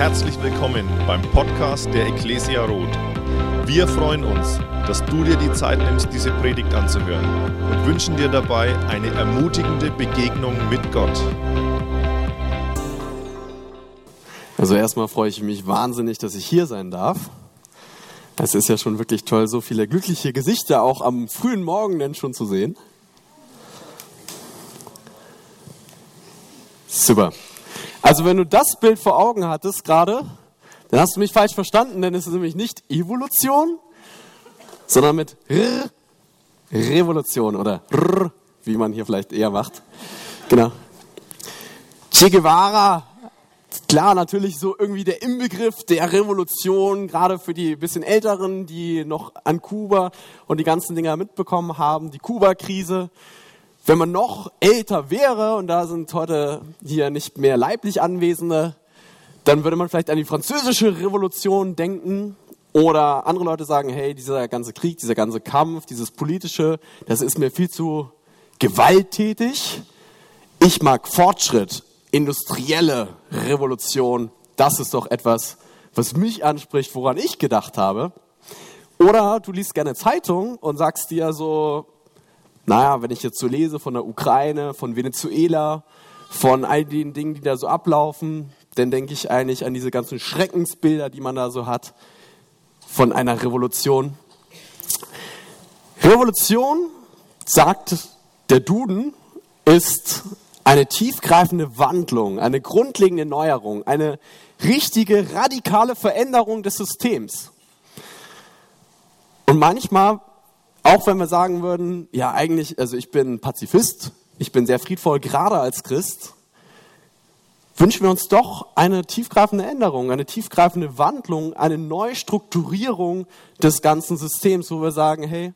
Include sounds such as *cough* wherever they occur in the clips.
Herzlich willkommen beim Podcast der Ecclesia Roth. Wir freuen uns, dass du dir die Zeit nimmst, diese Predigt anzuhören und wünschen dir dabei eine ermutigende Begegnung mit Gott. Also erstmal freue ich mich wahnsinnig, dass ich hier sein darf. Es ist ja schon wirklich toll, so viele glückliche Gesichter auch am frühen Morgen denn schon zu sehen. Super. Also wenn du das Bild vor Augen hattest gerade, dann hast du mich falsch verstanden, denn es ist nämlich nicht Evolution, sondern mit R, Revolution oder R, wie man hier vielleicht eher macht. Genau. Che Guevara, klar, natürlich so irgendwie der Inbegriff der Revolution, gerade für die bisschen Älteren, die noch an Kuba und die ganzen Dinger mitbekommen haben, die Kuba-Krise. Wenn man noch älter wäre, und da sind heute hier nicht mehr leiblich Anwesende, dann würde man vielleicht an die französische Revolution denken. Oder andere Leute sagen, hey, dieser ganze Krieg, dieser ganze Kampf, dieses politische, das ist mir viel zu gewalttätig. Ich mag Fortschritt, industrielle Revolution. Das ist doch etwas, was mich anspricht, woran ich gedacht habe. Oder du liest gerne Zeitung und sagst dir so, naja, wenn ich jetzt so lese von der Ukraine, von Venezuela, von all den Dingen, die da so ablaufen, dann denke ich eigentlich an diese ganzen Schreckensbilder, die man da so hat, von einer Revolution. Revolution, sagt der Duden, ist eine tiefgreifende Wandlung, eine grundlegende Neuerung, eine richtige, radikale Veränderung des Systems. Und manchmal auch wenn wir sagen würden, ja eigentlich, also ich bin Pazifist, ich bin sehr friedvoll, gerade als Christ, wünschen wir uns doch eine tiefgreifende Änderung, eine tiefgreifende Wandlung, eine Neustrukturierung des ganzen Systems, wo wir sagen, hey,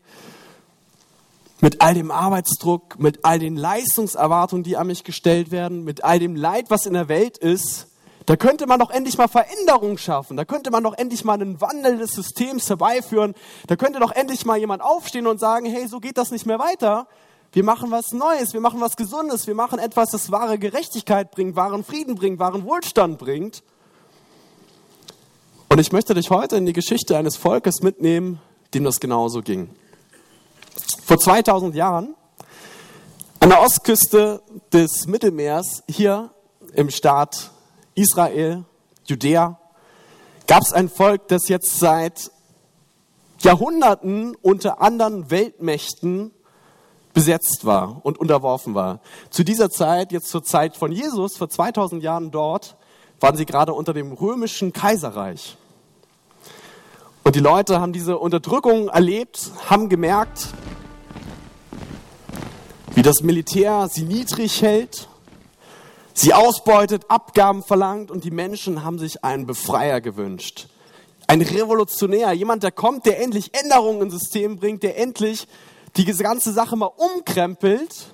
mit all dem Arbeitsdruck, mit all den Leistungserwartungen, die an mich gestellt werden, mit all dem Leid, was in der Welt ist, da könnte man doch endlich mal Veränderungen schaffen. Da könnte man doch endlich mal einen Wandel des Systems herbeiführen. Da könnte doch endlich mal jemand aufstehen und sagen, hey, so geht das nicht mehr weiter. Wir machen was Neues, wir machen was Gesundes, wir machen etwas, das wahre Gerechtigkeit bringt, wahren Frieden bringt, wahren Wohlstand bringt. Und ich möchte dich heute in die Geschichte eines Volkes mitnehmen, dem das genauso ging. Vor 2000 Jahren an der Ostküste des Mittelmeers hier im Staat Israel, Judäa, gab es ein Volk, das jetzt seit Jahrhunderten unter anderen Weltmächten besetzt war und unterworfen war. Zu dieser Zeit, jetzt zur Zeit von Jesus, vor 2000 Jahren dort, waren sie gerade unter dem römischen Kaiserreich. Und die Leute haben diese Unterdrückung erlebt, haben gemerkt, wie das Militär sie niedrig hält, sie ausbeutet, Abgaben verlangt und die Menschen haben sich einen Befreier gewünscht. Ein Revolutionär, jemand, der kommt, der endlich Änderungen ins System bringt, der endlich die ganze Sache mal umkrempelt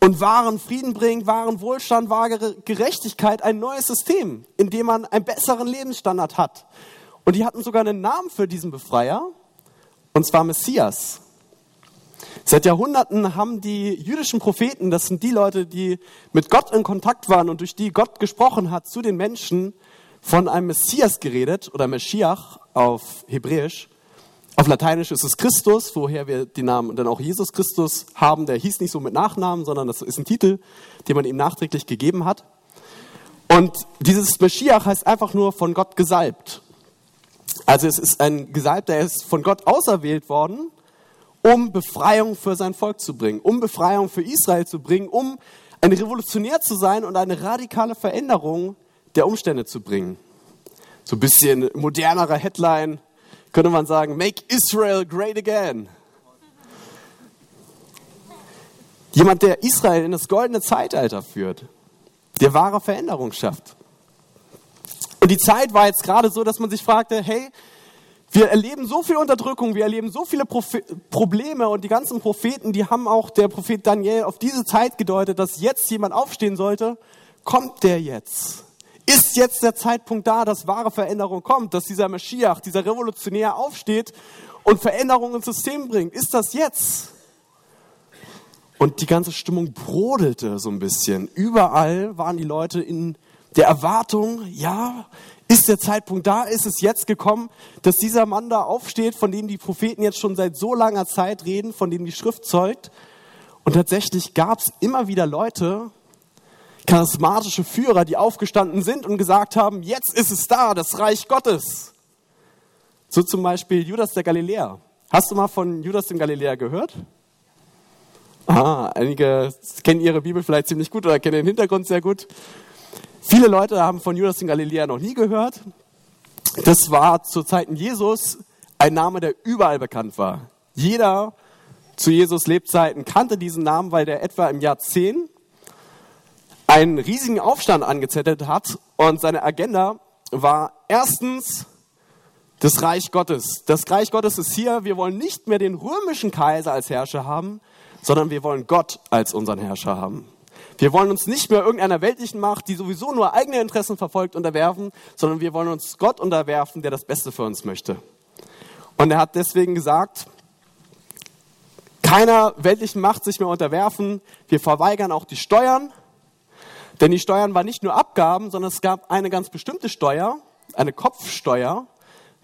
und wahren Frieden bringt, wahren Wohlstand, wahre Gerechtigkeit, ein neues System, in dem man einen besseren Lebensstandard hat. Und die hatten sogar einen Namen für diesen Befreier, und zwar Messias. Seit Jahrhunderten haben die jüdischen Propheten, das sind die Leute, die mit Gott in Kontakt waren und durch die Gott gesprochen hat zu den Menschen, von einem Messias geredet oder Meschiach auf Hebräisch. Auf Lateinisch ist es Christus, woher wir den Namen dann auch Jesus Christus haben. Der hieß nicht so mit Nachnamen, sondern das ist ein Titel, den man ihm nachträglich gegeben hat. Und dieses Meschiach heißt einfach nur von Gott gesalbt. Also es ist ein Gesalbter, der ist von Gott auserwählt worden um Befreiung für sein Volk zu bringen, um Befreiung für Israel zu bringen, um ein Revolutionär zu sein und eine radikale Veränderung der Umstände zu bringen. So ein bisschen modernerer Headline könnte man sagen, Make Israel Great Again. Jemand, der Israel in das goldene Zeitalter führt, der wahre Veränderung schafft. Und die Zeit war jetzt gerade so, dass man sich fragte, hey, wir erleben so viel Unterdrückung, wir erleben so viele Prophe Probleme und die ganzen Propheten, die haben auch der Prophet Daniel auf diese Zeit gedeutet, dass jetzt jemand aufstehen sollte. Kommt der jetzt? Ist jetzt der Zeitpunkt da, dass wahre Veränderung kommt, dass dieser Maschiach, dieser Revolutionär aufsteht und Veränderung ins System bringt? Ist das jetzt? Und die ganze Stimmung brodelte so ein bisschen. Überall waren die Leute in der Erwartung, ja, ist der Zeitpunkt da, ist es jetzt gekommen, dass dieser Mann da aufsteht, von dem die Propheten jetzt schon seit so langer Zeit reden, von dem die Schrift zeugt. Und tatsächlich gab es immer wieder Leute, charismatische Führer, die aufgestanden sind und gesagt haben, jetzt ist es da, das Reich Gottes. So zum Beispiel Judas der Galiläer. Hast du mal von Judas dem Galiläer gehört? Ah, einige kennen ihre Bibel vielleicht ziemlich gut oder kennen den Hintergrund sehr gut. Viele Leute haben von Judas den Galiläer noch nie gehört. Das war zu Zeiten Jesus ein Name, der überall bekannt war. Jeder zu Jesus Lebzeiten kannte diesen Namen, weil der etwa im Jahr 10 einen riesigen Aufstand angezettelt hat und seine Agenda war erstens das Reich Gottes. Das Reich Gottes ist hier, wir wollen nicht mehr den römischen Kaiser als Herrscher haben, sondern wir wollen Gott als unseren Herrscher haben. Wir wollen uns nicht mehr irgendeiner weltlichen Macht, die sowieso nur eigene Interessen verfolgt, unterwerfen, sondern wir wollen uns Gott unterwerfen, der das Beste für uns möchte. Und er hat deswegen gesagt, keiner weltlichen Macht sich mehr unterwerfen. Wir verweigern auch die Steuern, denn die Steuern waren nicht nur Abgaben, sondern es gab eine ganz bestimmte Steuer, eine Kopfsteuer,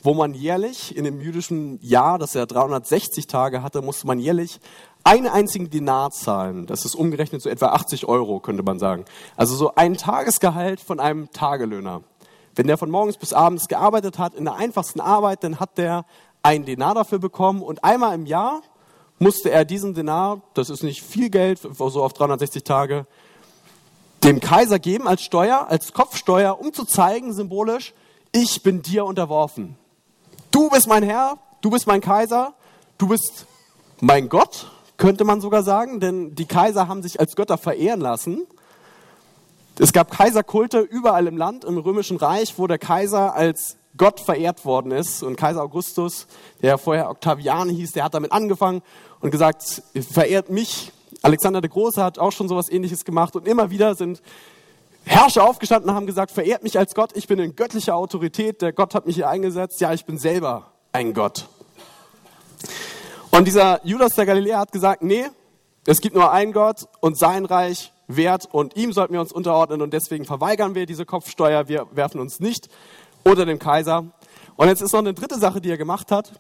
wo man jährlich in dem jüdischen Jahr, das ja 360 Tage hatte, musste man jährlich einen einzigen Dinar zahlen. Das ist umgerechnet so etwa 80 Euro, könnte man sagen. Also so ein Tagesgehalt von einem Tagelöhner. Wenn der von morgens bis abends gearbeitet hat, in der einfachsten Arbeit, dann hat der einen Dinar dafür bekommen und einmal im Jahr musste er diesen Dinar, das ist nicht viel Geld, so auf 360 Tage, dem Kaiser geben als Steuer, als Kopfsteuer, um zu zeigen, symbolisch, ich bin dir unterworfen. Du bist mein Herr, du bist mein Kaiser, du bist mein Gott, könnte man sogar sagen, denn die Kaiser haben sich als Götter verehren lassen. Es gab Kaiserkulte überall im Land, im römischen Reich, wo der Kaiser als Gott verehrt worden ist. Und Kaiser Augustus, der vorher Octavian hieß, der hat damit angefangen und gesagt, verehrt mich Alexander der Große hat auch schon sowas ähnliches gemacht und immer wieder sind Herrscher aufgestanden und haben gesagt, verehrt mich als Gott, ich bin in göttlicher Autorität, der Gott hat mich hier eingesetzt, ja, ich bin selber ein Gott. Und dieser Judas der Galiläer hat gesagt, nee, es gibt nur einen Gott und sein Reich wert und ihm sollten wir uns unterordnen und deswegen verweigern wir diese Kopfsteuer, wir werfen uns nicht unter dem Kaiser. Und jetzt ist noch eine dritte Sache, die er gemacht hat,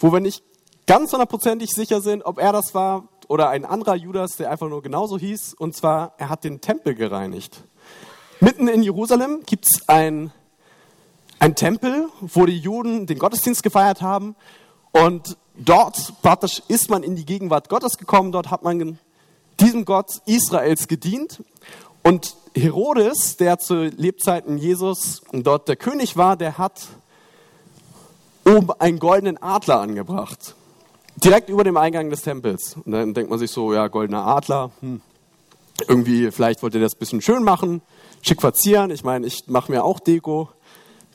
wo wir nicht ganz hundertprozentig sicher sind, ob er das war, oder ein anderer Judas, der einfach nur genauso hieß, und zwar, er hat den Tempel gereinigt. Mitten in Jerusalem gibt es ein, ein Tempel, wo die Juden den Gottesdienst gefeiert haben. Und dort praktisch ist man in die Gegenwart Gottes gekommen. Dort hat man diesem Gott Israels gedient. Und Herodes, der zu Lebzeiten Jesus dort der König war, der hat oben einen goldenen Adler angebracht direkt über dem Eingang des Tempels. Und dann denkt man sich so, ja, goldener Adler, hm. irgendwie, vielleicht wollt ihr das ein bisschen schön machen, schick verzieren. Ich meine, ich mache mir auch Deko.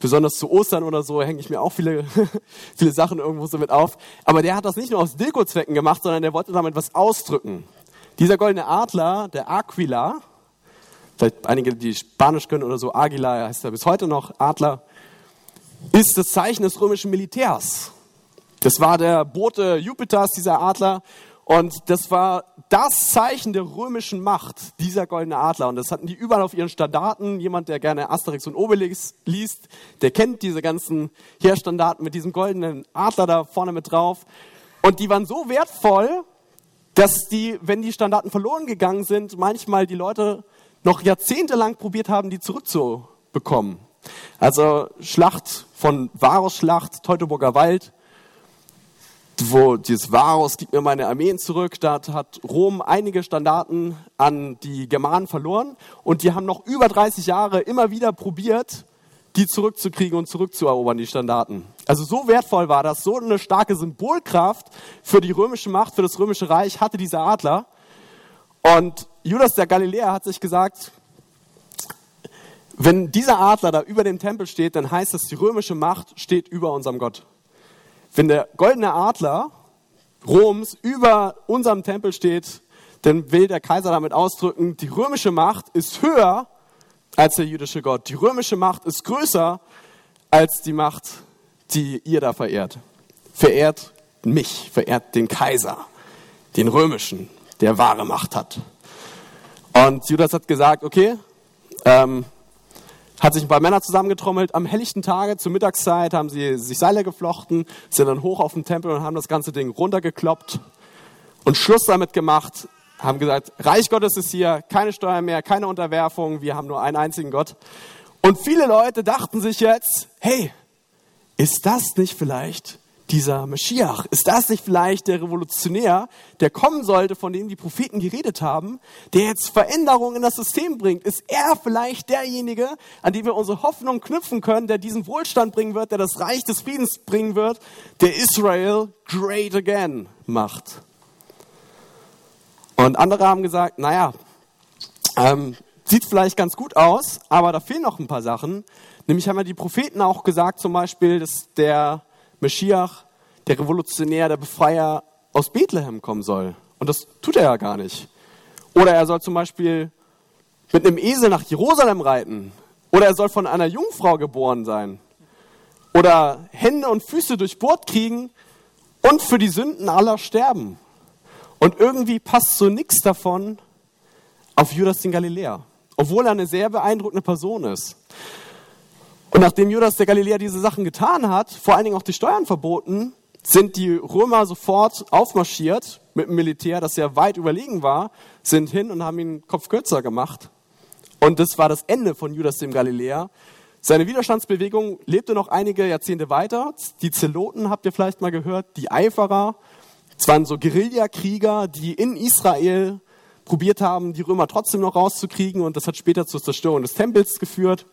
Besonders zu Ostern oder so hänge ich mir auch viele, *laughs* viele Sachen irgendwo so mit auf. Aber der hat das nicht nur aus Deko-Zwecken gemacht, sondern der wollte damit was ausdrücken. Dieser goldene Adler, der Aquila, vielleicht einige, die Spanisch können oder so, Aguila heißt er bis heute noch, Adler, ist das Zeichen des römischen Militärs. Das war der Bote Jupiters, dieser Adler. Und das war das Zeichen der römischen Macht, dieser goldene Adler. Und das hatten die überall auf ihren Standarten. Jemand, der gerne Asterix und Obelix liest, der kennt diese ganzen Heerstandarten mit diesem goldenen Adler da vorne mit drauf. Und die waren so wertvoll, dass die, wenn die Standarten verloren gegangen sind, manchmal die Leute noch jahrzehntelang probiert haben, die zurückzubekommen. Also Schlacht von Varus Schlacht, Teutoburger Wald, wo dieses Varus gibt mir meine Armeen zurück, da hat Rom einige Standarten an die Germanen verloren und die haben noch über 30 Jahre immer wieder probiert, die zurückzukriegen und zurückzuerobern, die Standarten. Also so wertvoll war das, so eine starke Symbolkraft für die römische Macht, für das römische Reich hatte dieser Adler. Und Judas der Galiläer hat sich gesagt, wenn dieser Adler da über dem Tempel steht, dann heißt es, die römische Macht steht über unserem Gott. Wenn der goldene Adler Roms über unserem Tempel steht, dann will der Kaiser damit ausdrücken, die römische Macht ist höher als der jüdische Gott. Die römische Macht ist größer als die Macht, die ihr da verehrt. Verehrt mich, verehrt den Kaiser, den römischen, der wahre Macht hat. Und Judas hat gesagt, okay, ähm, hat sich ein paar Männer zusammengetrommelt. Am helllichten Tage zur Mittagszeit haben sie sich Seile geflochten, sind dann hoch auf den Tempel und haben das ganze Ding runtergekloppt und Schluss damit gemacht. Haben gesagt, Reich Gottes ist hier, keine Steuer mehr, keine Unterwerfung, wir haben nur einen einzigen Gott. Und viele Leute dachten sich jetzt, hey, ist das nicht vielleicht dieser Meschiach? Ist das nicht vielleicht der Revolutionär, der kommen sollte, von dem die Propheten geredet haben, der jetzt Veränderungen in das System bringt? Ist er vielleicht derjenige, an dem wir unsere Hoffnung knüpfen können, der diesen Wohlstand bringen wird, der das Reich des Friedens bringen wird, der Israel great again macht? Und andere haben gesagt, naja, ähm, sieht vielleicht ganz gut aus, aber da fehlen noch ein paar Sachen. Nämlich haben ja die Propheten auch gesagt, zum Beispiel, dass der Meschiach, der Revolutionär, der Befreier aus Bethlehem kommen soll. Und das tut er ja gar nicht. Oder er soll zum Beispiel mit einem Esel nach Jerusalem reiten. Oder er soll von einer Jungfrau geboren sein. Oder Hände und Füße durchbohrt kriegen und für die Sünden aller sterben. Und irgendwie passt so nichts davon auf Judas den Galiläer. Obwohl er eine sehr beeindruckende Person ist. Nachdem Judas der Galiläer diese Sachen getan hat, vor allen Dingen auch die Steuern verboten, sind die Römer sofort aufmarschiert mit dem Militär, das ja weit überlegen war, sind hin und haben ihn Kopf kürzer gemacht. Und das war das Ende von Judas dem Galiläer. Seine Widerstandsbewegung lebte noch einige Jahrzehnte weiter. Die Zeloten habt ihr vielleicht mal gehört, die Eiferer. Es waren so Guerillakrieger, die in Israel probiert haben, die Römer trotzdem noch rauszukriegen. Und das hat später zur Zerstörung des Tempels geführt.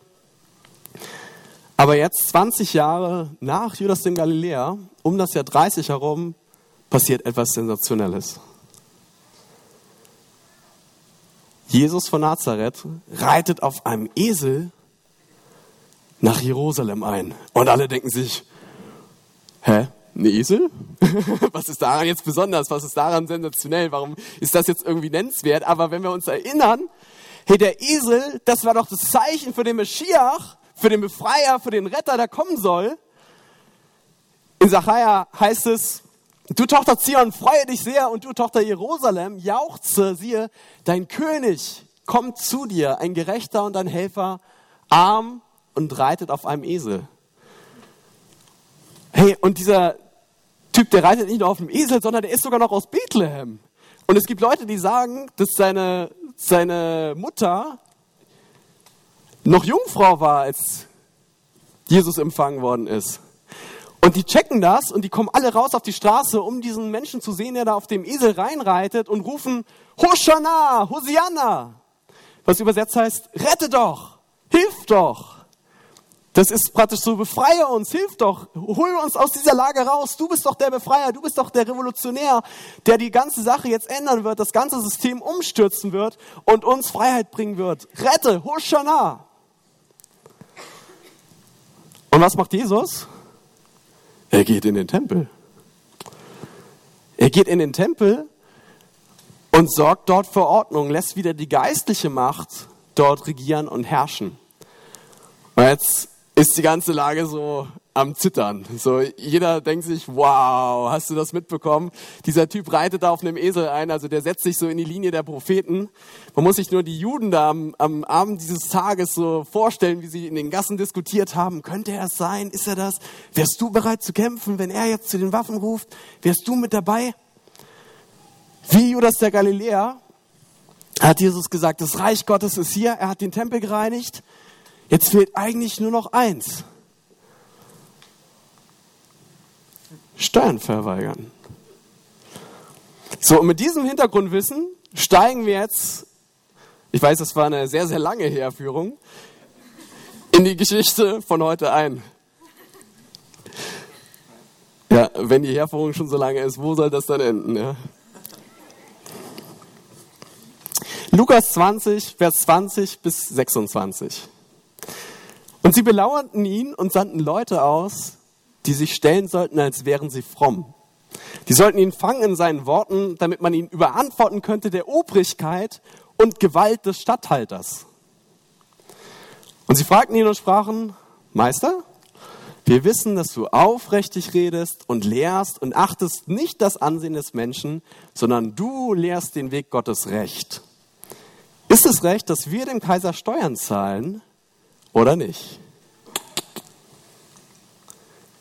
Aber jetzt, 20 Jahre nach Judas dem Galiläer, um das Jahr 30 herum, passiert etwas Sensationelles. Jesus von Nazareth reitet auf einem Esel nach Jerusalem ein. Und alle denken sich, hä, ein Esel? *laughs* Was ist daran jetzt besonders? Was ist daran sensationell? Warum ist das jetzt irgendwie nennenswert? Aber wenn wir uns erinnern, hey, der Esel, das war doch das Zeichen für den Meschiach, für den Befreier, für den Retter, der kommen soll. In Sacharja heißt es, du Tochter Zion, freue dich sehr und du Tochter Jerusalem, jauchze, siehe, dein König kommt zu dir, ein Gerechter und ein Helfer, arm und reitet auf einem Esel. Hey, und dieser Typ, der reitet nicht nur auf dem Esel, sondern der ist sogar noch aus Bethlehem. Und es gibt Leute, die sagen, dass seine, seine Mutter noch Jungfrau war, als Jesus empfangen worden ist. Und die checken das und die kommen alle raus auf die Straße, um diesen Menschen zu sehen, der da auf dem Esel reinreitet und rufen, Hosanna, Hosianna. Was übersetzt heißt, rette doch, hilf doch. Das ist praktisch so, befreie uns, hilf doch, hol uns aus dieser Lage raus. Du bist doch der Befreier, du bist doch der Revolutionär, der die ganze Sache jetzt ändern wird, das ganze System umstürzen wird und uns Freiheit bringen wird. Rette, Hosanna. Und was macht Jesus? Er geht in den Tempel. Er geht in den Tempel und sorgt dort für Ordnung, lässt wieder die geistliche Macht dort regieren und herrschen. Und jetzt ist die ganze Lage so am Zittern. So, jeder denkt sich, wow, hast du das mitbekommen? Dieser Typ reitet da auf einem Esel ein, also der setzt sich so in die Linie der Propheten. Man muss sich nur die Juden da am, am Abend dieses Tages so vorstellen, wie sie in den Gassen diskutiert haben. Könnte er es sein? Ist er das? Wärst du bereit zu kämpfen, wenn er jetzt zu den Waffen ruft? Wärst du mit dabei? Wie Judas der Galiläer hat Jesus gesagt, das Reich Gottes ist hier. Er hat den Tempel gereinigt. Jetzt fehlt eigentlich nur noch eins. Steuern verweigern. So, und mit diesem Hintergrundwissen steigen wir jetzt, ich weiß, das war eine sehr, sehr lange Herführung, in die Geschichte von heute ein. Ja, wenn die Herführung schon so lange ist, wo soll das dann enden? Ja? Lukas 20, Vers 20 bis 26. Und sie belauerten ihn und sandten Leute aus, die sich stellen sollten, als wären sie fromm. Die sollten ihn fangen in seinen Worten, damit man ihn überantworten könnte der Obrigkeit und Gewalt des Statthalters. Und sie fragten ihn und sprachen, Meister, wir wissen, dass du aufrichtig redest und lehrst und achtest nicht das Ansehen des Menschen, sondern du lehrst den Weg Gottes recht. Ist es recht, dass wir dem Kaiser Steuern zahlen oder nicht?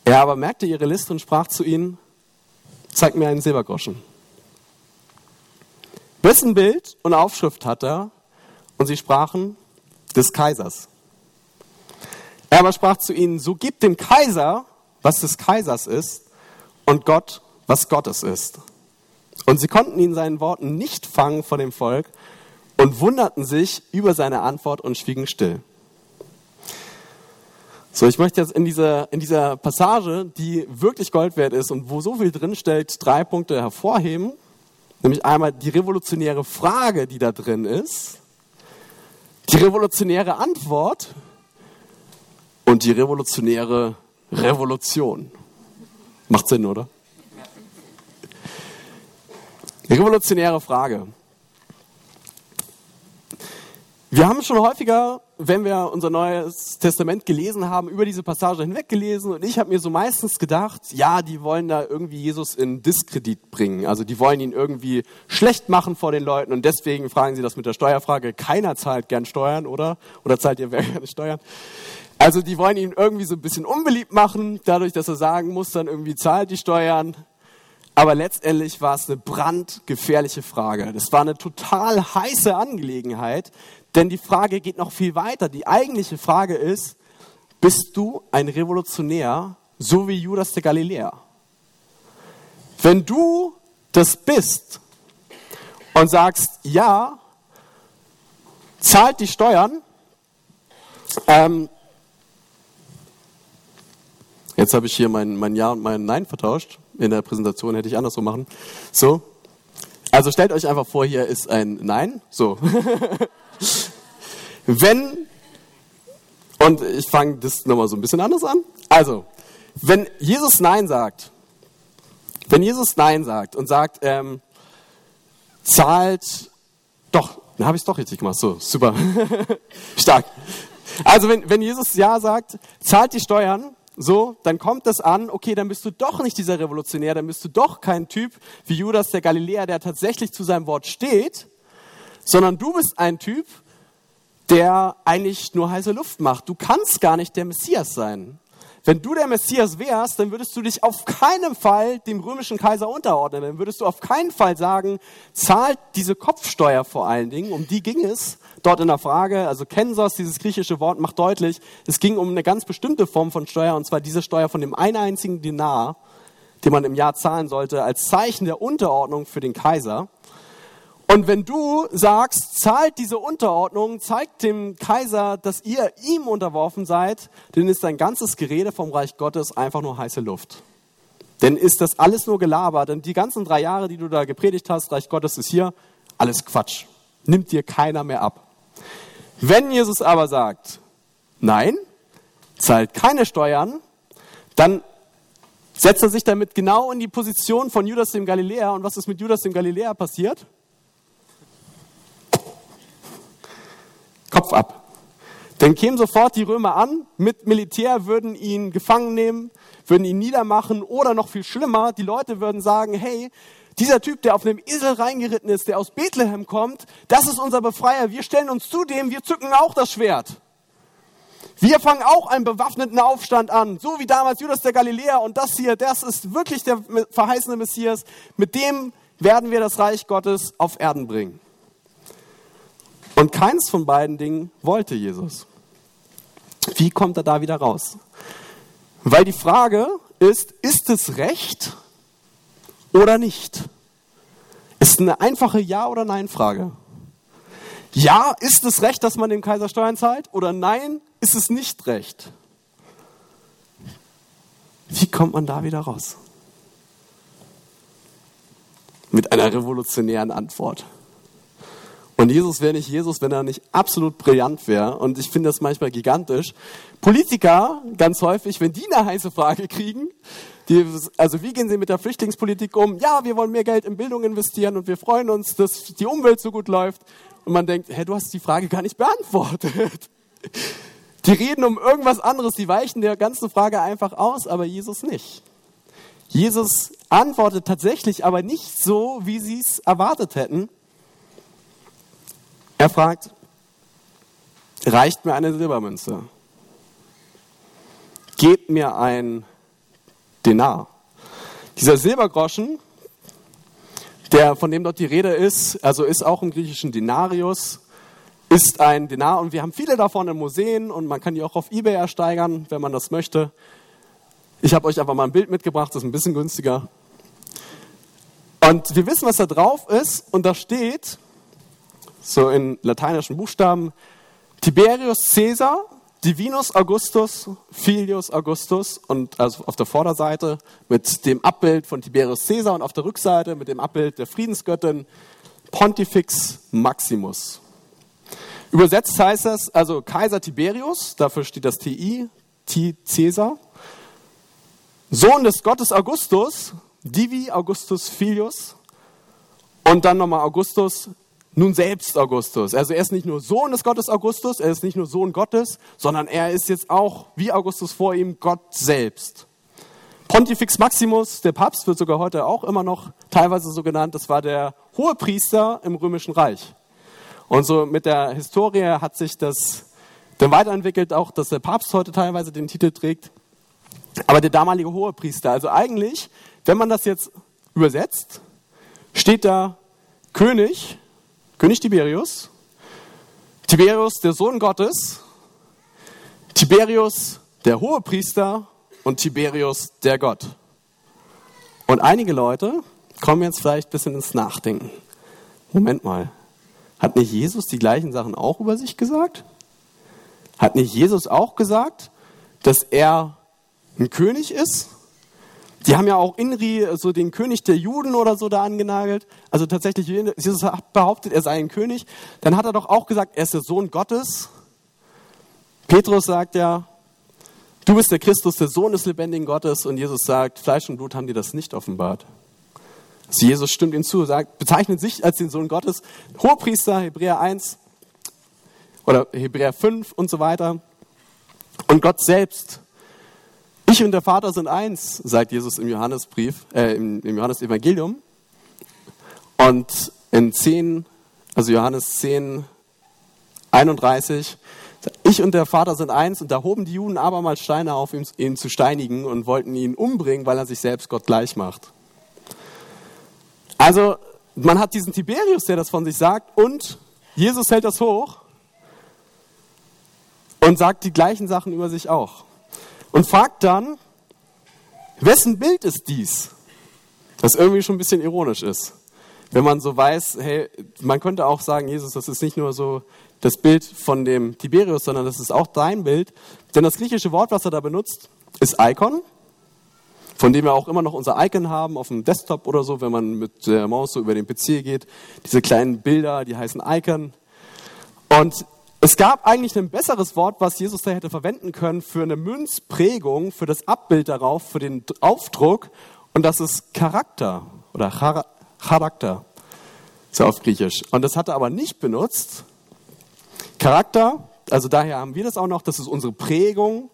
Er aber merkte ihre Liste und sprach zu ihnen, zeig mir einen Silbergroschen. Wessen Bild und Aufschrift hat er? Und sie sprachen, des Kaisers. Er aber sprach zu ihnen, so gebt dem Kaiser, was des Kaisers ist, und Gott, was Gottes ist. Und sie konnten ihn seinen Worten nicht fangen vor dem Volk und wunderten sich über seine Antwort und schwiegen still. So, ich möchte jetzt in dieser, in dieser Passage, die wirklich Gold wert ist und wo so viel drinstellt, drei Punkte hervorheben. Nämlich einmal die revolutionäre Frage, die da drin ist, die revolutionäre Antwort und die revolutionäre Revolution. Macht Sinn, oder? Revolutionäre Frage. Wir haben schon häufiger, wenn wir unser Neues Testament gelesen haben, über diese Passage hinweggelesen und ich habe mir so meistens gedacht, ja, die wollen da irgendwie Jesus in Diskredit bringen. Also die wollen ihn irgendwie schlecht machen vor den Leuten und deswegen fragen sie das mit der Steuerfrage. Keiner zahlt gern Steuern, oder? Oder zahlt ihr wer gerne Steuern? Also die wollen ihn irgendwie so ein bisschen unbeliebt machen, dadurch, dass er sagen muss, dann irgendwie zahlt die Steuern. Aber letztendlich war es eine brandgefährliche Frage. Das war eine total heiße Angelegenheit, denn die Frage geht noch viel weiter. Die eigentliche Frage ist, bist du ein Revolutionär, so wie Judas der Galiläer? Wenn du das bist und sagst, ja, zahlt die Steuern, ähm, jetzt habe ich hier mein, mein Ja und mein Nein vertauscht. In der Präsentation hätte ich anders so machen. So. Also stellt euch einfach vor, hier ist ein Nein. So. *laughs* wenn, und ich fange das nochmal so ein bisschen anders an. Also, wenn Jesus Nein sagt, wenn Jesus Nein sagt und sagt, ähm, zahlt, doch, dann habe ich es doch richtig gemacht. So, super. *laughs* Stark. Also, wenn, wenn Jesus Ja sagt, zahlt die Steuern, so, dann kommt das an, okay, dann bist du doch nicht dieser Revolutionär, dann bist du doch kein Typ wie Judas der Galiläer, der tatsächlich zu seinem Wort steht, sondern du bist ein Typ, der eigentlich nur heiße Luft macht. Du kannst gar nicht der Messias sein. Wenn du der Messias wärst, dann würdest du dich auf keinen Fall dem römischen Kaiser unterordnen. Dann würdest du auf keinen Fall sagen, zahlt diese Kopfsteuer vor allen Dingen, um die ging es dort in der Frage. Also Kensos, dieses griechische Wort, macht deutlich, es ging um eine ganz bestimmte Form von Steuer, und zwar diese Steuer von dem einen einzigen Dinar, den man im Jahr zahlen sollte, als Zeichen der Unterordnung für den Kaiser. Und wenn du sagst, zahlt diese Unterordnung, zeigt dem Kaiser, dass ihr ihm unterworfen seid, dann ist dein ganzes Gerede vom Reich Gottes einfach nur heiße Luft. Denn ist das alles nur gelabert, denn die ganzen drei Jahre, die du da gepredigt hast, Reich Gottes ist hier, alles Quatsch. Nimmt dir keiner mehr ab. Wenn Jesus aber sagt, nein, zahlt keine Steuern, dann setzt er sich damit genau in die Position von Judas dem Galiläer. Und was ist mit Judas dem Galiläer passiert? Kopf ab. Dann kämen sofort die Römer an mit Militär, würden ihn gefangen nehmen, würden ihn niedermachen oder noch viel schlimmer, die Leute würden sagen, hey, dieser Typ, der auf einem Esel reingeritten ist, der aus Bethlehem kommt, das ist unser Befreier. Wir stellen uns zu dem, wir zücken auch das Schwert. Wir fangen auch einen bewaffneten Aufstand an, so wie damals Judas der Galiläer und das hier, das ist wirklich der verheißene Messias. Mit dem werden wir das Reich Gottes auf Erden bringen. Und keins von beiden Dingen wollte Jesus. Wie kommt er da wieder raus? Weil die Frage ist, ist es recht oder nicht? Ist eine einfache Ja- oder Nein-Frage. Ja, ist es recht, dass man dem Kaiser Steuern zahlt? Oder nein, ist es nicht recht? Wie kommt man da wieder raus? Mit einer revolutionären Antwort. Und Jesus wäre nicht Jesus, wenn er nicht absolut brillant wäre. Und ich finde das manchmal gigantisch. Politiker, ganz häufig, wenn die eine heiße Frage kriegen, die, also wie gehen sie mit der Flüchtlingspolitik um? Ja, wir wollen mehr Geld in Bildung investieren und wir freuen uns, dass die Umwelt so gut läuft. Und man denkt, hey, du hast die Frage gar nicht beantwortet. Die reden um irgendwas anderes, die weichen der ganzen Frage einfach aus, aber Jesus nicht. Jesus antwortet tatsächlich aber nicht so, wie sie es erwartet hätten. Er fragt, reicht mir eine Silbermünze? gebt mir ein Denar. Dieser Silbergroschen, der, von dem dort die Rede ist, also ist auch im griechischen Denarius, ist ein Denar und wir haben viele davon in Museen und man kann die auch auf Ebay ersteigern, wenn man das möchte. Ich habe euch einfach mal ein Bild mitgebracht, das ist ein bisschen günstiger. Und wir wissen, was da drauf ist und da steht, so in lateinischen Buchstaben, Tiberius Caesar, Divinus Augustus, Filius Augustus und also auf der Vorderseite mit dem Abbild von Tiberius Caesar und auf der Rückseite mit dem Abbild der Friedensgöttin Pontifex Maximus. Übersetzt heißt das also Kaiser Tiberius, dafür steht das TI, T Caesar, Sohn des Gottes Augustus, Divi Augustus Filius und dann nochmal Augustus, nun selbst Augustus. Also er ist nicht nur Sohn des Gottes Augustus, er ist nicht nur Sohn Gottes, sondern er ist jetzt auch, wie Augustus vor ihm, Gott selbst. Pontifex Maximus, der Papst, wird sogar heute auch immer noch teilweise so genannt, das war der Hohepriester im Römischen Reich. Und so mit der Historie hat sich das dann weiterentwickelt, auch dass der Papst heute teilweise den Titel trägt. Aber der damalige Hohepriester, also eigentlich, wenn man das jetzt übersetzt, steht da König König Tiberius, Tiberius der Sohn Gottes, Tiberius der Hohepriester und Tiberius der Gott. Und einige Leute kommen jetzt vielleicht ein bisschen ins Nachdenken. Moment mal, hat nicht Jesus die gleichen Sachen auch über sich gesagt? Hat nicht Jesus auch gesagt, dass er ein König ist? Die haben ja auch Inri, so den König der Juden oder so da angenagelt. Also tatsächlich, Jesus hat behauptet, er sei ein König. Dann hat er doch auch gesagt, er ist der Sohn Gottes. Petrus sagt ja, du bist der Christus, der Sohn des lebendigen Gottes. Und Jesus sagt, Fleisch und Blut haben dir das nicht offenbart. Also Jesus stimmt ihm zu, sagt, bezeichnet sich als den Sohn Gottes. Hohepriester, Hebräer 1 oder Hebräer 5 und so weiter. Und Gott selbst ich und der Vater sind eins, sagt Jesus im Johannesbrief, äh, im, im Johannesevangelium. Und in 10, also Johannes 10, 31, ich und der Vater sind eins und da hoben die Juden abermals Steine auf, ihn, ihn zu steinigen und wollten ihn umbringen, weil er sich selbst Gott gleich macht. Also man hat diesen Tiberius, der das von sich sagt, und Jesus hält das hoch und sagt die gleichen Sachen über sich auch und fragt dann, wessen Bild ist dies? Was irgendwie schon ein bisschen ironisch ist. Wenn man so weiß, hey, man könnte auch sagen, Jesus, das ist nicht nur so das Bild von dem Tiberius, sondern das ist auch dein Bild. Denn das griechische Wort, was er da benutzt, ist Icon, von dem wir auch immer noch unser Icon haben auf dem Desktop oder so, wenn man mit der Maus so über den PC geht. Diese kleinen Bilder, die heißen Icon. Und es gab eigentlich ein besseres Wort, was Jesus da hätte verwenden können für eine Münzprägung, für das Abbild darauf, für den Aufdruck. Und das ist Charakter oder Charakter. So auf Griechisch. Und das hat er aber nicht benutzt. Charakter, also daher haben wir das auch noch, das ist unsere Prägung,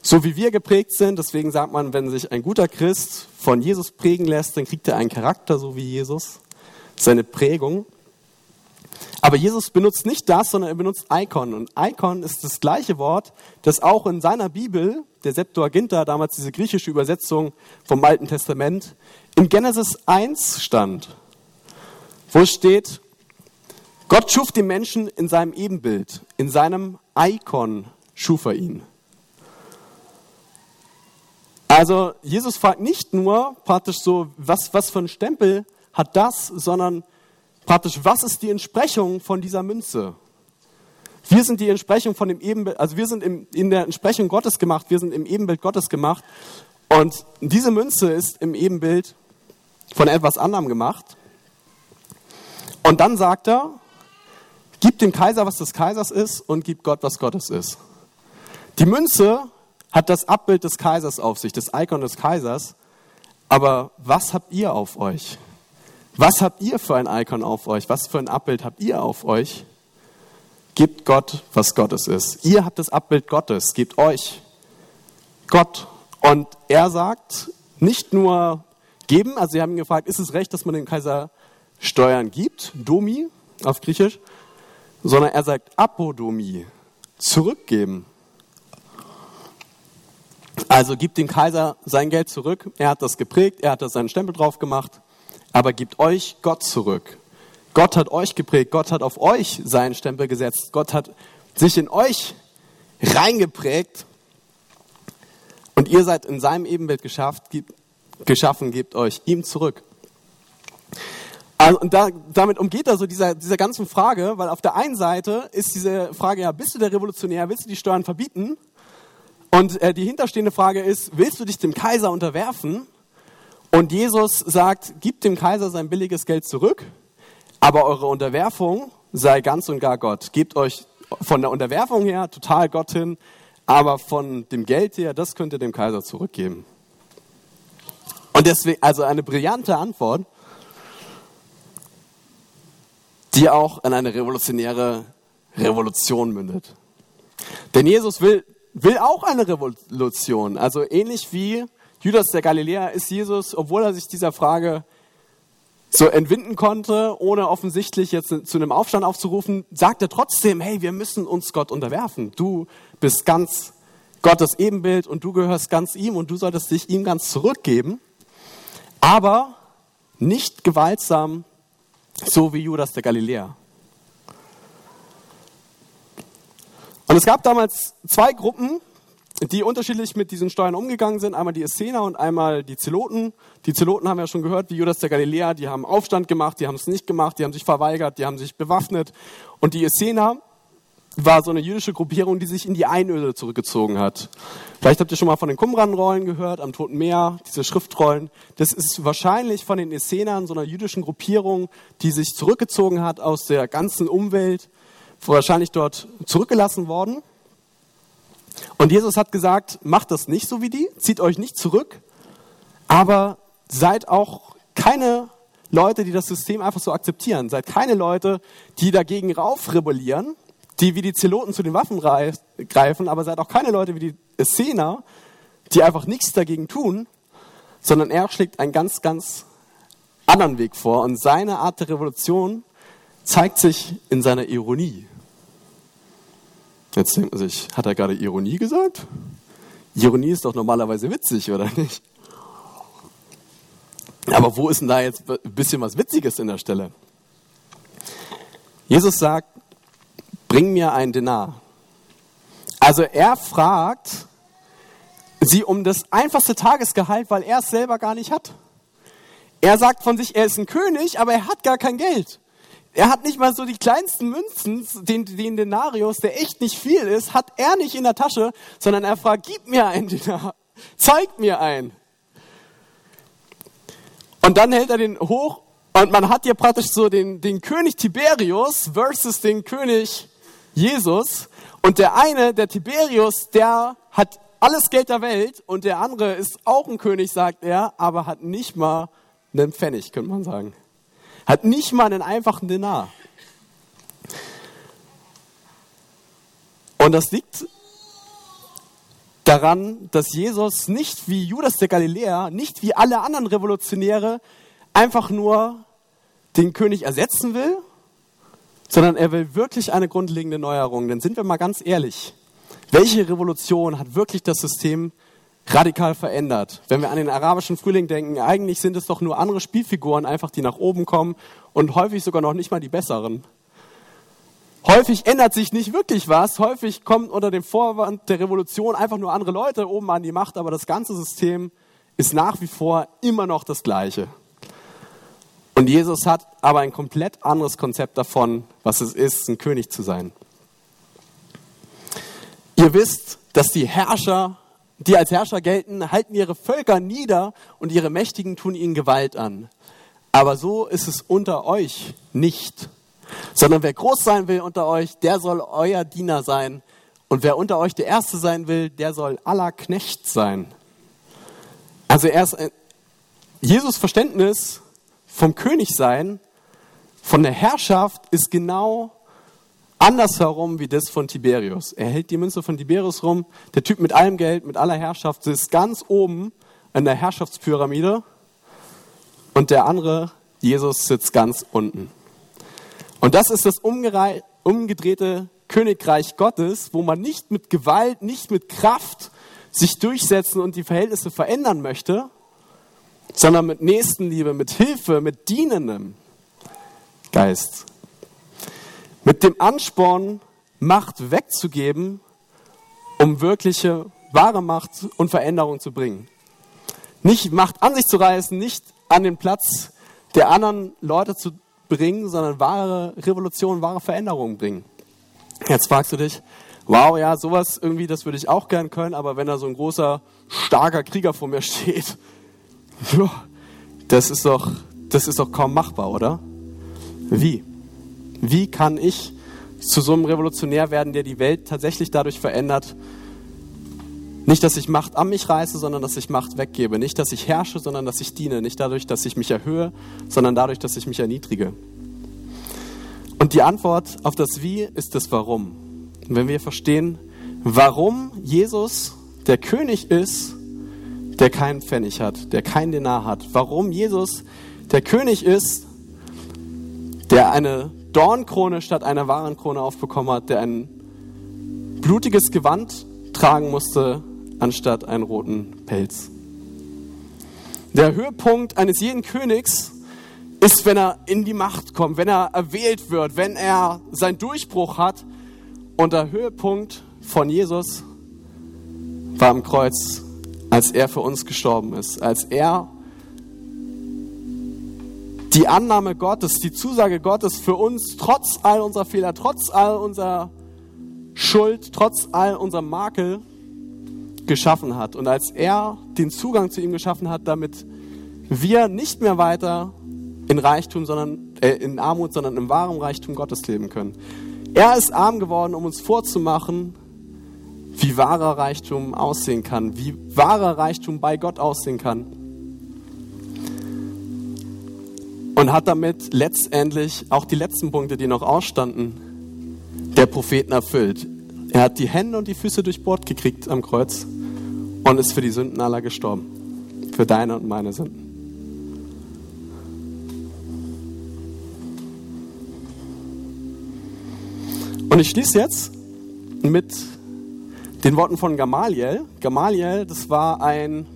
so wie wir geprägt sind. Deswegen sagt man, wenn sich ein guter Christ von Jesus prägen lässt, dann kriegt er einen Charakter so wie Jesus. Seine Prägung. Aber Jesus benutzt nicht das, sondern er benutzt Icon. Und Icon ist das gleiche Wort, das auch in seiner Bibel, der Septuaginta, damals diese griechische Übersetzung vom Alten Testament, in Genesis 1 stand, wo steht, Gott schuf den Menschen in seinem Ebenbild, in seinem Icon schuf er ihn. Also Jesus fragt nicht nur praktisch so, was, was für ein Stempel hat das, sondern praktisch, was ist die Entsprechung von dieser Münze? Wir sind die Entsprechung von dem Ebenbild, also wir sind in der Entsprechung Gottes gemacht, wir sind im Ebenbild Gottes gemacht. Und diese Münze ist im Ebenbild von etwas anderem gemacht. Und dann sagt er, gib dem Kaiser, was des Kaisers ist, und gib Gott, was Gottes ist. Die Münze hat das Abbild des Kaisers auf sich, das Icon des Kaisers. Aber was habt ihr auf euch? Was habt ihr für ein Icon auf euch? Was für ein Abbild habt ihr auf euch? Gebt Gott, was Gottes ist. Ihr habt das Abbild Gottes. Gebt euch Gott. Und er sagt nicht nur geben, also sie haben ihn gefragt, ist es recht, dass man dem Kaiser Steuern gibt, Domi auf Griechisch, sondern er sagt Apodomi, zurückgeben. Also gibt dem Kaiser sein Geld zurück. Er hat das geprägt, er hat da seinen Stempel drauf gemacht. Aber gibt euch Gott zurück. Gott hat euch geprägt, Gott hat auf euch seinen Stempel gesetzt, Gott hat sich in euch reingeprägt und ihr seid in seinem Ebenbild geschafft, gibt, geschaffen, gebt euch ihm zurück. Also, und da, damit umgeht er so dieser, dieser ganzen Frage, weil auf der einen Seite ist diese Frage, ja, bist du der Revolutionär, willst du die Steuern verbieten? Und äh, die hinterstehende Frage ist, willst du dich dem Kaiser unterwerfen? Und Jesus sagt, gib dem Kaiser sein billiges Geld zurück, aber eure Unterwerfung sei ganz und gar Gott. Gebt euch von der Unterwerfung her total Gott hin, aber von dem Geld her, das könnt ihr dem Kaiser zurückgeben. Und deswegen, also eine brillante Antwort die auch in eine revolutionäre Revolution mündet. Denn Jesus will, will auch eine Revolution. Also ähnlich wie Judas der Galiläer ist Jesus, obwohl er sich dieser Frage so entwinden konnte, ohne offensichtlich jetzt zu einem Aufstand aufzurufen, sagt er trotzdem, hey, wir müssen uns Gott unterwerfen. Du bist ganz Gottes Ebenbild und du gehörst ganz ihm und du solltest dich ihm ganz zurückgeben, aber nicht gewaltsam so wie Judas der Galiläer. Und es gab damals zwei Gruppen, die unterschiedlich mit diesen Steuern umgegangen sind. Einmal die Essener und einmal die Zeloten. Die Zeloten haben ja schon gehört, wie Judas der Galiläer, die haben Aufstand gemacht, die haben es nicht gemacht, die haben sich verweigert, die haben sich bewaffnet. Und die Essener war so eine jüdische Gruppierung, die sich in die Einöde zurückgezogen hat. Vielleicht habt ihr schon mal von den Qumran-Rollen gehört, am Toten Meer, diese Schriftrollen. Das ist wahrscheinlich von den Essenern, so einer jüdischen Gruppierung, die sich zurückgezogen hat aus der ganzen Umwelt, wahrscheinlich dort zurückgelassen worden. Und Jesus hat gesagt, macht das nicht so wie die, zieht euch nicht zurück, aber seid auch keine Leute, die das System einfach so akzeptieren. Seid keine Leute, die dagegen raufrebellieren, die wie die Zeloten zu den Waffen greifen, aber seid auch keine Leute wie die Essener, die einfach nichts dagegen tun, sondern er schlägt einen ganz, ganz anderen Weg vor. Und seine Art der Revolution zeigt sich in seiner Ironie. Jetzt denkt man sich, hat er gerade Ironie gesagt? Ironie ist doch normalerweise witzig, oder nicht? Aber wo ist denn da jetzt ein bisschen was Witziges in der Stelle? Jesus sagt, bring mir einen Denar. Also er fragt sie um das einfachste Tagesgehalt, weil er es selber gar nicht hat. Er sagt von sich, er ist ein König, aber er hat gar kein Geld. Er hat nicht mal so die kleinsten Münzen, den, den Denarius, der echt nicht viel ist, hat er nicht in der Tasche, sondern er fragt, gib mir einen Denar, *laughs* zeig mir einen. Und dann hält er den hoch und man hat hier praktisch so den, den König Tiberius versus den König Jesus. Und der eine, der Tiberius, der hat alles Geld der Welt und der andere ist auch ein König, sagt er, aber hat nicht mal einen Pfennig, könnte man sagen. Hat nicht mal einen einfachen Denar. Und das liegt daran, dass Jesus nicht wie Judas der Galiläer, nicht wie alle anderen Revolutionäre einfach nur den König ersetzen will, sondern er will wirklich eine grundlegende Neuerung. Denn sind wir mal ganz ehrlich, welche Revolution hat wirklich das System radikal verändert? Wenn wir an den arabischen Frühling denken, eigentlich sind es doch nur andere Spielfiguren, einfach die nach oben kommen und häufig sogar noch nicht mal die besseren. Häufig ändert sich nicht wirklich was. Häufig kommen unter dem Vorwand der Revolution einfach nur andere Leute oben an die Macht, aber das ganze System ist nach wie vor immer noch das gleiche. Und Jesus hat aber ein komplett anderes Konzept davon, was es ist, ein König zu sein. Ihr wisst, dass die Herrscher, die als Herrscher gelten, halten ihre Völker nieder und ihre Mächtigen tun ihnen Gewalt an. Aber so ist es unter euch nicht. Sondern wer groß sein will unter euch, der soll euer Diener sein. Und wer unter euch der Erste sein will, der soll aller Knecht sein. Also erst Jesus Verständnis vom Königsein, von der Herrschaft ist genau andersherum wie das von Tiberius. Er hält die Münze von Tiberius rum. Der Typ mit allem Geld, mit aller Herrschaft sitzt ganz oben in der Herrschaftspyramide und der andere, Jesus, sitzt ganz unten. Und das ist das umgedrehte Königreich Gottes, wo man nicht mit Gewalt, nicht mit Kraft sich durchsetzen und die Verhältnisse verändern möchte, sondern mit Nächstenliebe, mit Hilfe, mit dienendem Geist. Mit dem Ansporn, Macht wegzugeben, um wirkliche, wahre Macht und Veränderung zu bringen. Nicht Macht an sich zu reißen, nicht an den Platz der anderen Leute zu bringen, sondern wahre Revolution, wahre Veränderungen bringen. Jetzt fragst du dich, wow, ja, sowas irgendwie, das würde ich auch gern können, aber wenn da so ein großer, starker Krieger vor mir *laughs* steht, das ist doch, das ist doch kaum machbar, oder? Wie? Wie kann ich zu so einem Revolutionär werden, der die Welt tatsächlich dadurch verändert, nicht, dass ich Macht an mich reiße, sondern dass ich Macht weggebe. Nicht, dass ich herrsche, sondern dass ich diene. Nicht dadurch, dass ich mich erhöhe, sondern dadurch, dass ich mich erniedrige. Und die Antwort auf das Wie ist das Warum. Wenn wir verstehen, warum Jesus der König ist, der keinen Pfennig hat, der keinen Denar hat, warum Jesus der König ist, der eine Dornkrone statt einer Warenkrone aufbekommen hat, der ein blutiges Gewand tragen musste anstatt einen roten Pelz. Der Höhepunkt eines jeden Königs ist, wenn er in die Macht kommt, wenn er erwählt wird, wenn er seinen Durchbruch hat. Und der Höhepunkt von Jesus war am Kreuz, als er für uns gestorben ist, als er die Annahme Gottes, die Zusage Gottes für uns, trotz all unserer Fehler, trotz all unserer Schuld, trotz all unserer Makel, geschaffen hat. Und als er den Zugang zu ihm geschaffen hat, damit wir nicht mehr weiter in Reichtum, sondern äh, in Armut, sondern im wahren Reichtum Gottes leben können. Er ist arm geworden, um uns vorzumachen, wie wahrer Reichtum aussehen kann, wie wahrer Reichtum bei Gott aussehen kann. Und hat damit letztendlich auch die letzten Punkte, die noch ausstanden, der Propheten erfüllt. Er hat die Hände und die Füße durchbohrt gekriegt am Kreuz und ist für die Sünden aller gestorben. Für deine und meine Sünden. Und ich schließe jetzt mit den Worten von Gamaliel. Gamaliel, das war ein,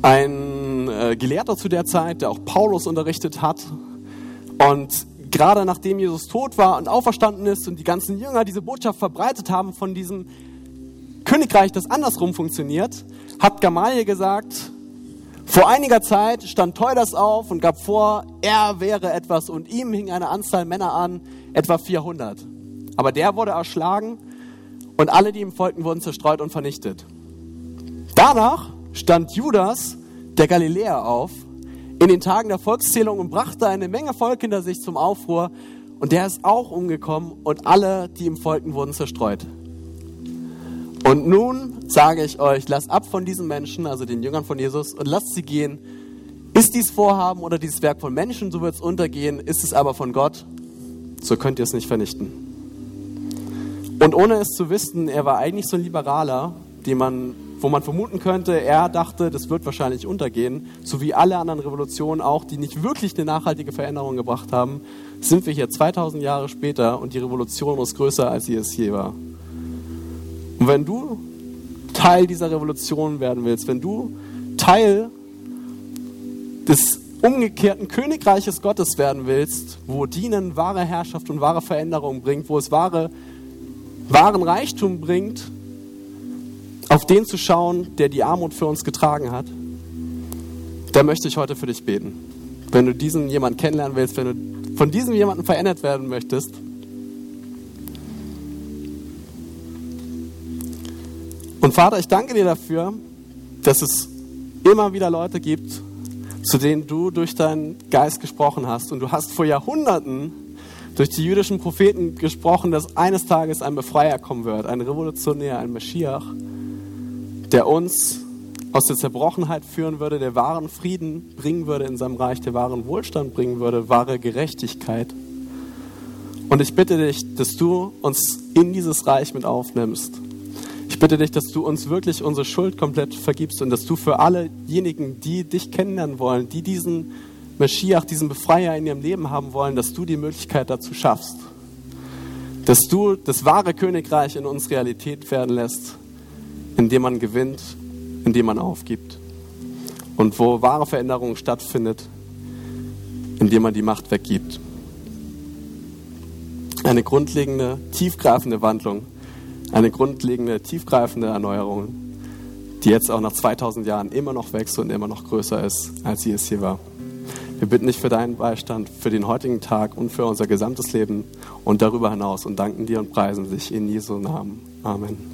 ein äh, Gelehrter zu der Zeit, der auch Paulus unterrichtet hat. Und gerade nachdem Jesus tot war und auferstanden ist und die ganzen Jünger diese Botschaft verbreitet haben von diesem Königreich, das andersrum funktioniert, hat Gamaliel gesagt, vor einiger Zeit stand Teudas auf und gab vor, er wäre etwas und ihm hing eine Anzahl Männer an, etwa 400. Aber der wurde erschlagen und alle, die ihm folgten, wurden zerstreut und vernichtet. Danach stand Judas, der Galiläer, auf in den Tagen der Volkszählung und brachte eine Menge Volk hinter sich zum Aufruhr. Und der ist auch umgekommen und alle, die ihm folgten, wurden zerstreut. Und nun sage ich euch, lasst ab von diesen Menschen, also den Jüngern von Jesus, und lasst sie gehen. Ist dies Vorhaben oder dieses Werk von Menschen, so wird es untergehen. Ist es aber von Gott, so könnt ihr es nicht vernichten. Und ohne es zu wissen, er war eigentlich so ein Liberaler, den man wo man vermuten könnte, er dachte, das wird wahrscheinlich untergehen, so wie alle anderen Revolutionen auch, die nicht wirklich eine nachhaltige Veränderung gebracht haben, sind wir hier 2000 Jahre später und die Revolution ist größer, als sie es je war. Und wenn du Teil dieser Revolution werden willst, wenn du Teil des umgekehrten Königreiches Gottes werden willst, wo Dienen wahre Herrschaft und wahre Veränderung bringt, wo es wahre, wahren Reichtum bringt, auf den zu schauen, der die Armut für uns getragen hat, da möchte ich heute für dich beten. Wenn du diesen jemanden kennenlernen willst, wenn du von diesem jemanden verändert werden möchtest, und Vater, ich danke dir dafür, dass es immer wieder Leute gibt, zu denen du durch deinen Geist gesprochen hast. Und du hast vor Jahrhunderten durch die jüdischen Propheten gesprochen, dass eines Tages ein Befreier kommen wird, ein Revolutionär, ein Meschiach der uns aus der Zerbrochenheit führen würde, der wahren Frieden bringen würde in seinem Reich, der wahren Wohlstand bringen würde, wahre Gerechtigkeit. Und ich bitte dich, dass du uns in dieses Reich mit aufnimmst. Ich bitte dich, dass du uns wirklich unsere Schuld komplett vergibst und dass du für allejenigen, die dich kennenlernen wollen, die diesen Meschiach, diesen Befreier in ihrem Leben haben wollen, dass du die Möglichkeit dazu schaffst. Dass du das wahre Königreich in uns Realität werden lässt indem man gewinnt, indem man aufgibt. Und wo wahre Veränderung stattfindet, indem man die Macht weggibt. Eine grundlegende, tiefgreifende Wandlung, eine grundlegende, tiefgreifende Erneuerung, die jetzt auch nach 2000 Jahren immer noch wächst und immer noch größer ist, als sie es hier war. Wir bitten dich für deinen Beistand, für den heutigen Tag und für unser gesamtes Leben und darüber hinaus und danken dir und preisen dich in Jesu Namen. Amen.